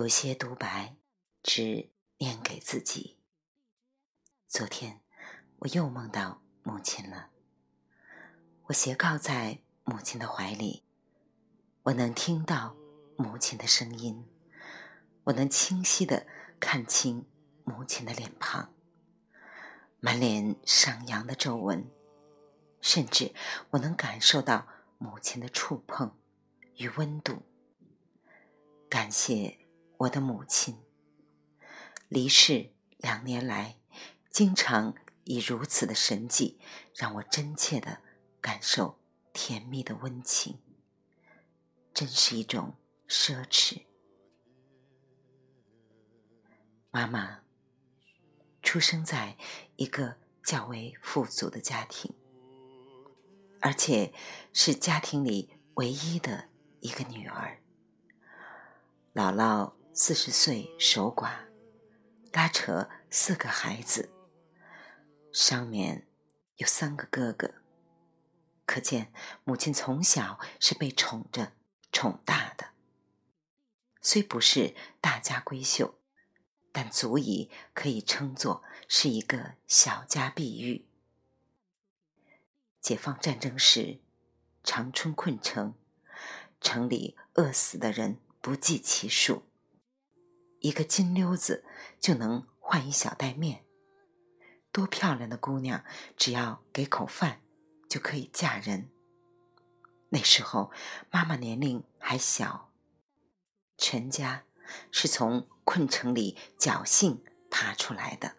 有些独白，只念给自己。昨天我又梦到母亲了，我斜靠在母亲的怀里，我能听到母亲的声音，我能清晰的看清母亲的脸庞，满脸上扬的皱纹，甚至我能感受到母亲的触碰与温度。感谢。我的母亲离世两年来，经常以如此的神迹，让我真切的感受甜蜜的温情，真是一种奢侈。妈妈出生在一个较为富足的家庭，而且是家庭里唯一的一个女儿，姥姥。四十岁守寡，拉扯四个孩子，上面有三个哥哥，可见母亲从小是被宠着、宠大的。虽不是大家闺秀，但足以可以称作是一个小家碧玉。解放战争时，长春困城，城里饿死的人不计其数。一个金溜子就能换一小袋面，多漂亮的姑娘，只要给口饭就可以嫁人。那时候妈妈年龄还小，全家是从困城里侥幸爬出来的，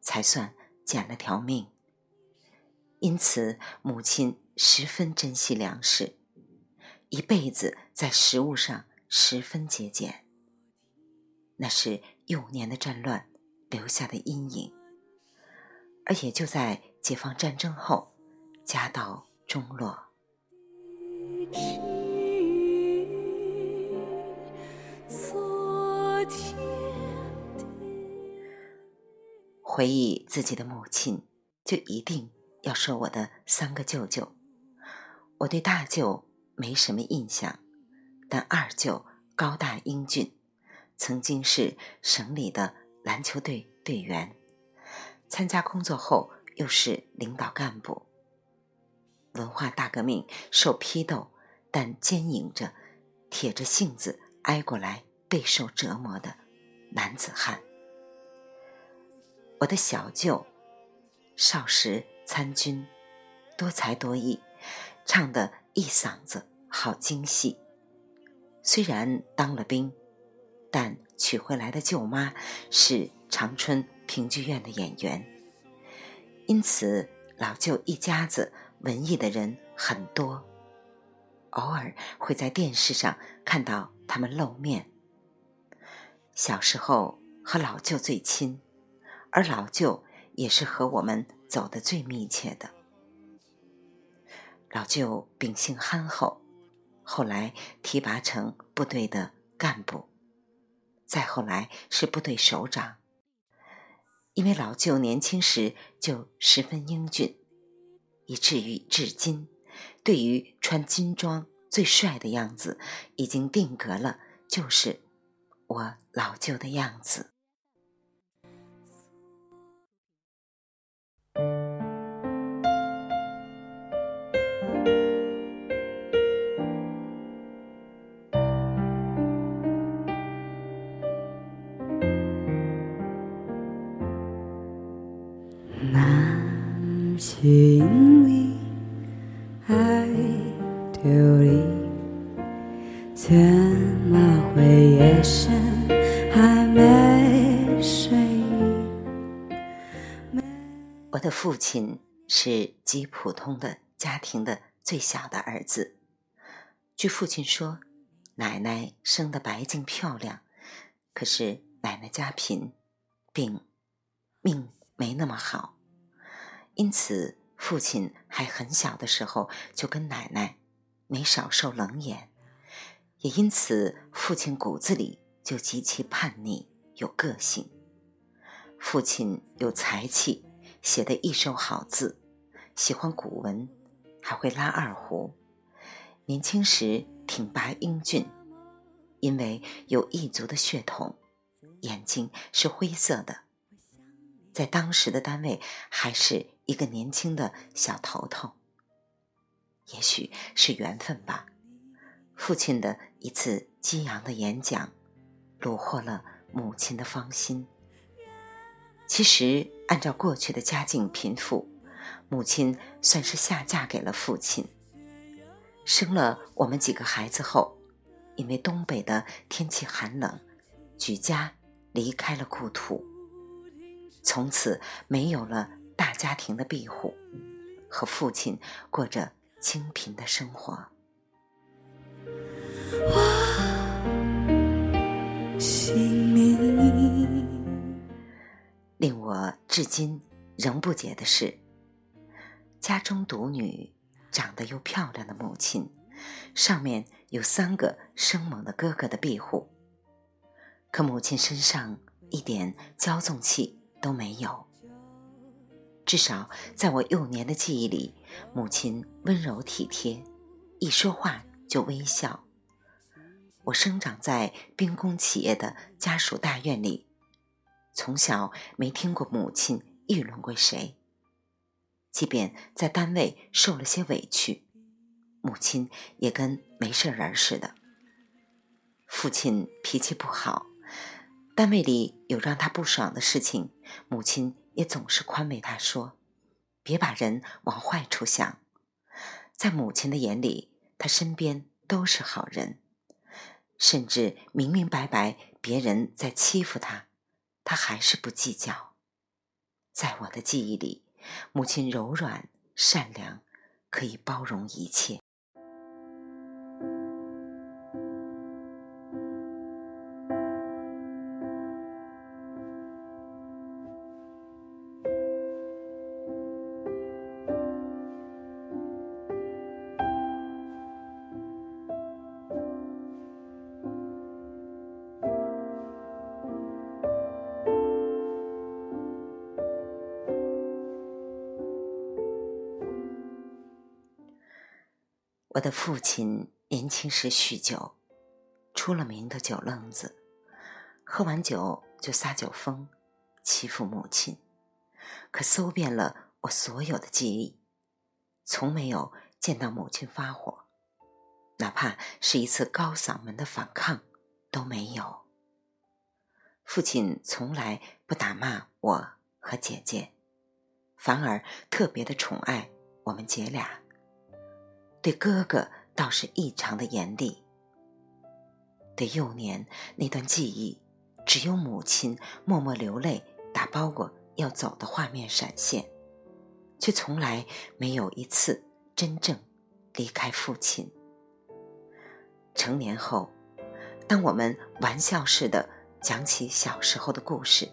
才算捡了条命。因此，母亲十分珍惜粮食，一辈子在食物上十分节俭。那是幼年的战乱留下的阴影，而也就在解放战争后，家道中落。回忆自己的母亲，就一定要说我的三个舅舅。我对大舅没什么印象，但二舅高大英俊。曾经是省里的篮球队队员，参加工作后又是领导干部。文化大革命受批斗，但坚硬着，铁着性子挨过来备受折磨的男子汉。我的小舅少时参军，多才多艺，唱的一嗓子好精细。虽然当了兵。但娶回来的舅妈是长春评剧院的演员，因此老舅一家子文艺的人很多，偶尔会在电视上看到他们露面。小时候和老舅最亲，而老舅也是和我们走得最密切的。老舅秉性憨厚，后来提拔成部队的干部。再后来是部队首长，因为老舅年轻时就十分英俊，以至于至今，对于穿军装最帅的样子，已经定格了，就是我老舅的样子。心里爱丢你，怎么会夜深还没睡？我的父亲是极普通的家庭的最小的儿子。据父亲说，奶奶生得白净漂亮，可是奶奶家贫，病命没那么好。因此，父亲还很小的时候就跟奶奶没少受冷眼，也因此，父亲骨子里就极其叛逆有个性。父亲有才气，写得一手好字，喜欢古文，还会拉二胡。年轻时挺拔英俊，因为有异族的血统，眼睛是灰色的，在当时的单位还是一个年轻的小头头。也许是缘分吧。父亲的一次激昂的演讲，虏获了母亲的芳心。其实，按照过去的家境贫富，母亲算是下嫁给了父亲。生了我们几个孩子后，因为东北的天气寒冷，举家离开了故土，从此没有了大家庭的庇护，和父亲过着清贫的生活。令我至今仍不解的是，家中独女、长得又漂亮的母亲，上面有三个生猛的哥哥的庇护，可母亲身上一点骄纵气都没有。至少在我幼年的记忆里，母亲温柔体贴，一说话就微笑。我生长在兵工企业的家属大院里，从小没听过母亲议论过谁。即便在单位受了些委屈，母亲也跟没事人似的。父亲脾气不好，单位里有让他不爽的事情，母亲也总是宽慰他说：“别把人往坏处想。”在母亲的眼里，他身边都是好人。甚至明明白白别人在欺负他，他还是不计较。在我的记忆里，母亲柔软善良，可以包容一切。我的父亲年轻时酗酒，出了名的酒愣子，喝完酒就撒酒疯，欺负母亲。可搜遍了我所有的记忆，从没有见到母亲发火，哪怕是一次高嗓门的反抗都没有。父亲从来不打骂我和姐姐，反而特别的宠爱我们姐俩。对哥哥倒是异常的严厉。对幼年那段记忆，只有母亲默默流泪、打包裹要走的画面闪现，却从来没有一次真正离开父亲。成年后，当我们玩笑似的讲起小时候的故事，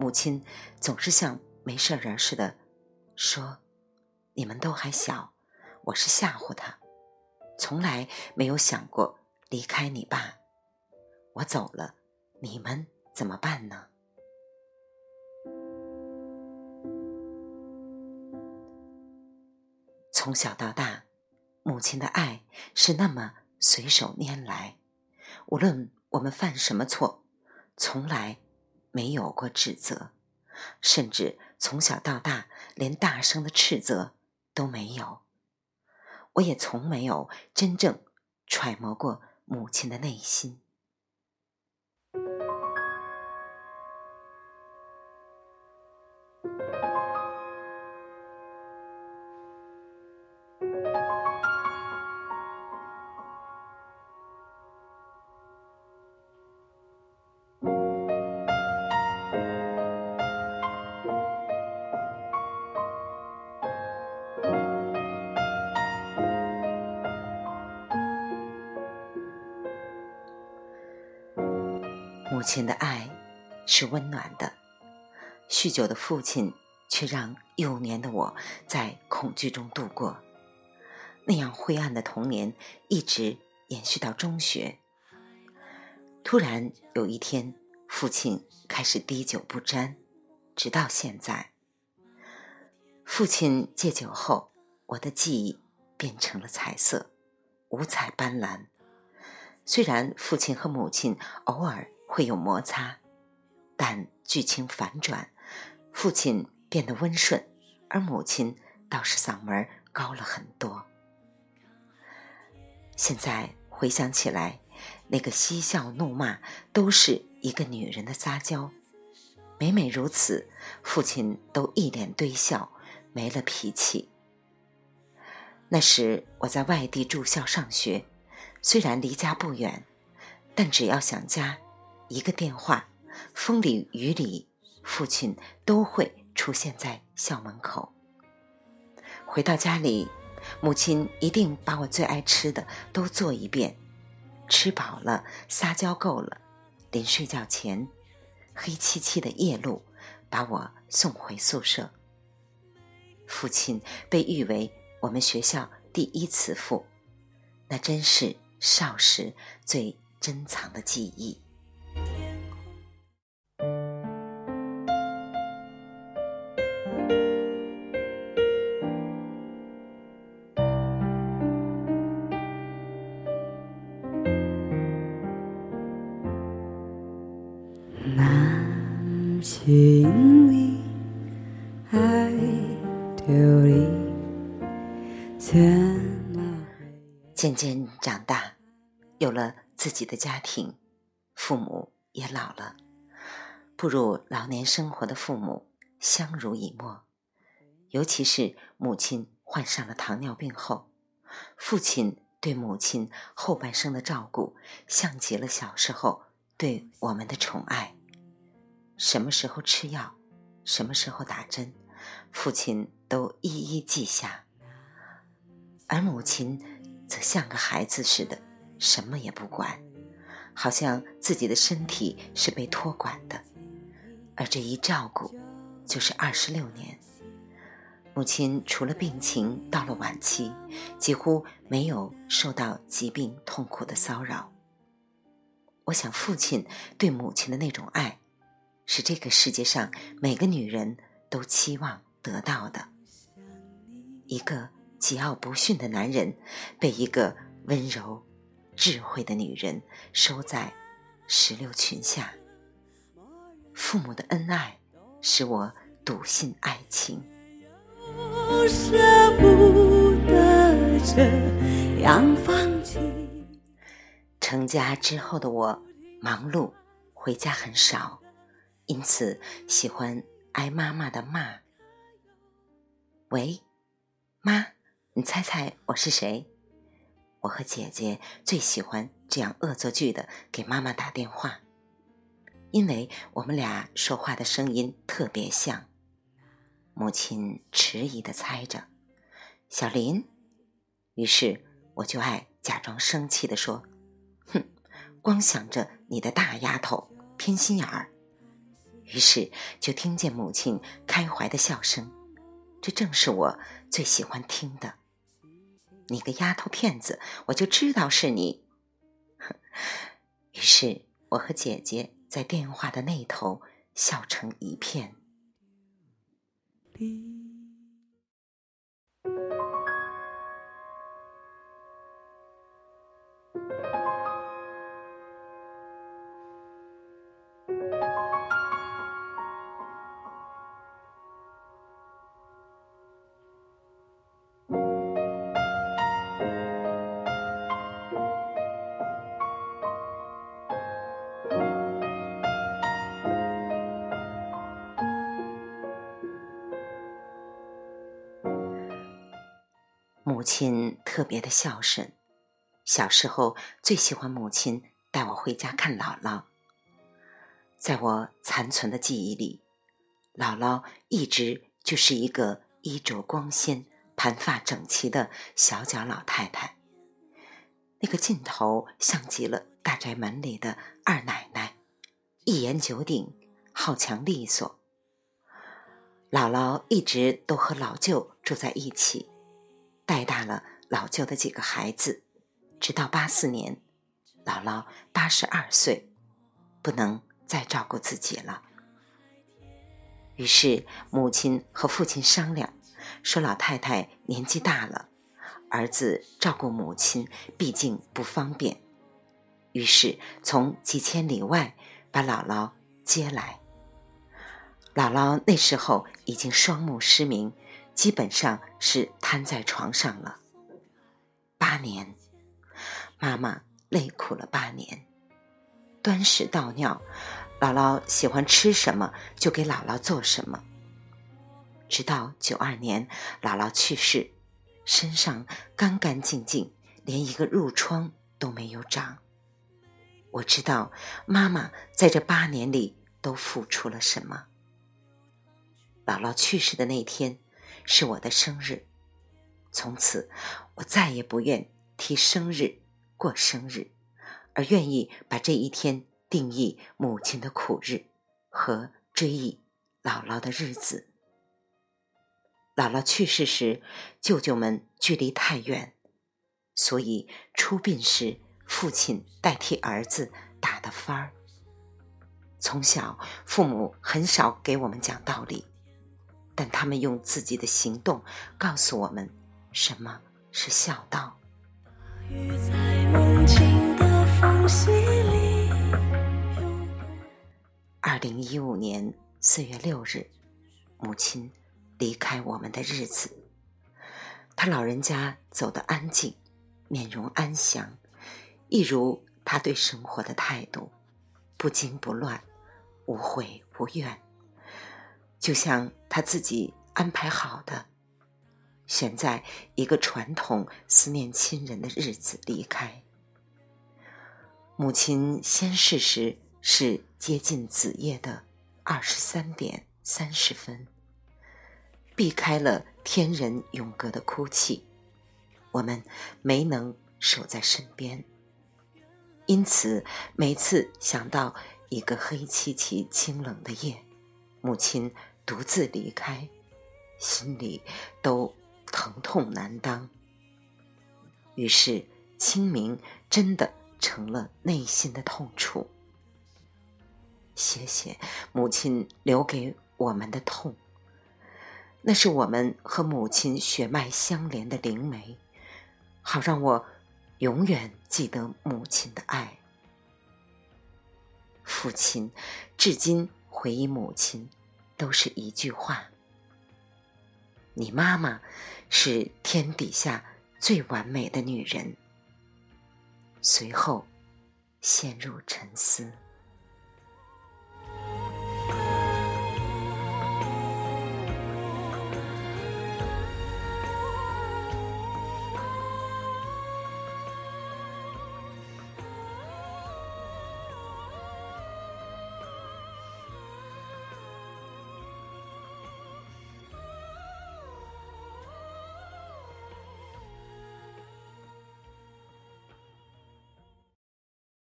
母亲总是像没事人似的说：“你们都还小。”我是吓唬他，从来没有想过离开你爸。我走了，你们怎么办呢？从小到大，母亲的爱是那么随手拈来，无论我们犯什么错，从来没有过指责，甚至从小到大连大声的斥责都没有。我也从没有真正揣摩过母亲的内心。母亲的爱是温暖的，酗酒的父亲却让幼年的我在恐惧中度过。那样灰暗的童年一直延续到中学。突然有一天，父亲开始滴酒不沾，直到现在。父亲戒酒后，我的记忆变成了彩色，五彩斑斓。虽然父亲和母亲偶尔会有摩擦，但剧情反转，父亲变得温顺，而母亲倒是嗓门高了很多。现在回想起来，那个嬉笑怒骂都是一个女人的撒娇。每每如此，父亲都一脸堆笑，没了脾气。那时我在外地住校上学，虽然离家不远，但只要想家，一个电话，风里雨里，父亲都会出现在校门口。回到家里。母亲一定把我最爱吃的都做一遍，吃饱了，撒娇够了，临睡觉前，黑漆漆的夜路把我送回宿舍。父亲被誉为我们学校第一慈父，那真是少时最珍藏的记忆。难是因为爱着你，怎么渐渐长大，有了自己的家庭，父母也老了，步入老年生活的父母相濡以沫。尤其是母亲患上了糖尿病后，父亲对母亲后半生的照顾，像极了小时候对我们的宠爱。什么时候吃药，什么时候打针，父亲都一一记下，而母亲。则像个孩子似的，什么也不管，好像自己的身体是被托管的，而这一照顾就是二十六年。母亲除了病情到了晚期，几乎没有受到疾病痛苦的骚扰。我想，父亲对母亲的那种爱，是这个世界上每个女人都期望得到的。一个。桀骜不驯的男人，被一个温柔、智慧的女人收在石榴裙下。父母的恩爱使我笃信爱情。舍不得这样放。成家之后的我，忙碌，回家很少，因此喜欢挨妈妈的骂。喂，妈。你猜猜我是谁？我和姐姐最喜欢这样恶作剧的给妈妈打电话，因为我们俩说话的声音特别像。母亲迟疑的猜着：“小林。”于是我就爱假装生气的说：“哼，光想着你的大丫头，偏心眼儿。”于是就听见母亲开怀的笑声，这正是我最喜欢听的。你个丫头片子，我就知道是你。于是，我和姐姐在电话的那头笑成一片。母亲特别的孝顺，小时候最喜欢母亲带我回家看姥姥。在我残存的记忆里，姥姥一直就是一个衣着光鲜、盘发整齐的小脚老太太，那个劲头像极了大宅门里的二奶奶，一言九鼎，好强利索。姥姥一直都和老舅住在一起。带大了老舅的几个孩子，直到八四年，姥姥八十二岁，不能再照顾自己了。于是母亲和父亲商量，说老太太年纪大了，儿子照顾母亲毕竟不方便，于是从几千里外把姥姥接来。姥姥那时候已经双目失明，基本上是瘫在床上了。八年，妈妈累苦了八年，端屎倒尿，姥姥喜欢吃什么就给姥姥做什么。直到九二年，姥姥去世，身上干干净净，连一个褥疮都没有长。我知道妈妈在这八年里都付出了什么。姥姥去世的那天是我的生日，从此我再也不愿提生日过生日，而愿意把这一天定义母亲的苦日和追忆姥姥的日子。姥姥去世时，舅舅们距离太远，所以出殡时父亲代替儿子打的幡儿。从小，父母很少给我们讲道理。但他们用自己的行动告诉我们，什么是孝道。二零一五年四月六日，母亲离开我们的日子。他老人家走得安静，面容安详，一如他对生活的态度，不惊不乱，无悔无怨。就像他自己安排好的，选在一个传统思念亲人的日子离开。母亲先逝时是接近子夜的二十三点三十分，避开了天人永隔的哭泣，我们没能守在身边。因此，每次想到一个黑漆漆、清冷的夜，母亲。独自离开，心里都疼痛难当。于是清明真的成了内心的痛楚。谢谢母亲留给我们的痛，那是我们和母亲血脉相连的灵媒，好让我永远记得母亲的爱。父亲至今回忆母亲。都是一句话：“你妈妈是天底下最完美的女人。”随后陷入沉思。